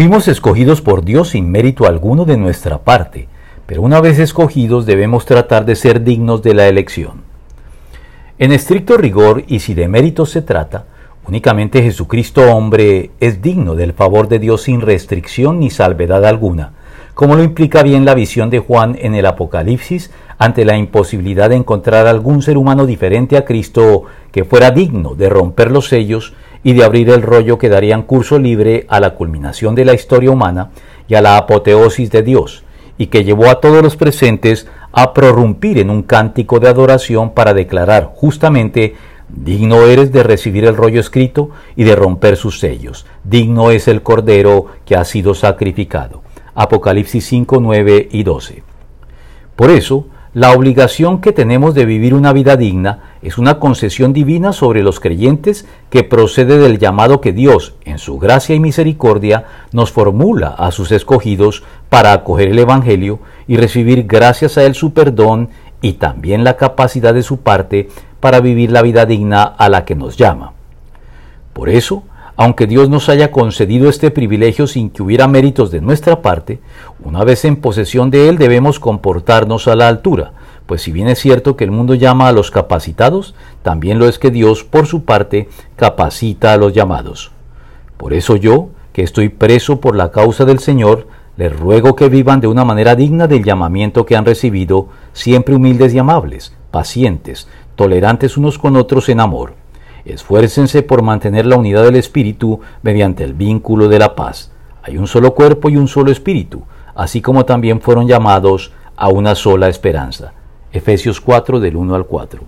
Fuimos escogidos por Dios sin mérito alguno de nuestra parte, pero una vez escogidos debemos tratar de ser dignos de la elección. En estricto rigor, y si de mérito se trata, únicamente Jesucristo hombre es digno del favor de Dios sin restricción ni salvedad alguna, como lo implica bien la visión de Juan en el Apocalipsis ante la imposibilidad de encontrar algún ser humano diferente a Cristo que fuera digno de romper los sellos y de abrir el rollo que darían curso libre a la culminación de la historia humana y a la apoteosis de Dios, y que llevó a todos los presentes a prorrumpir en un cántico de adoración para declarar justamente Digno eres de recibir el rollo escrito y de romper sus sellos. Digno es el Cordero que ha sido sacrificado. Apocalipsis 5, 9 y 12. Por eso, la obligación que tenemos de vivir una vida digna es una concesión divina sobre los creyentes que procede del llamado que Dios, en su gracia y misericordia, nos formula a sus escogidos para acoger el Evangelio y recibir gracias a Él su perdón y también la capacidad de su parte para vivir la vida digna a la que nos llama. Por eso, aunque Dios nos haya concedido este privilegio sin que hubiera méritos de nuestra parte, una vez en posesión de él debemos comportarnos a la altura, pues si bien es cierto que el mundo llama a los capacitados, también lo es que Dios, por su parte, capacita a los llamados. Por eso yo, que estoy preso por la causa del Señor, les ruego que vivan de una manera digna del llamamiento que han recibido, siempre humildes y amables, pacientes, tolerantes unos con otros en amor Esfuércense por mantener la unidad del espíritu mediante el vínculo de la paz. Hay un solo cuerpo y un solo espíritu, así como también fueron llamados a una sola esperanza. Efesios 4 del 1 al 4.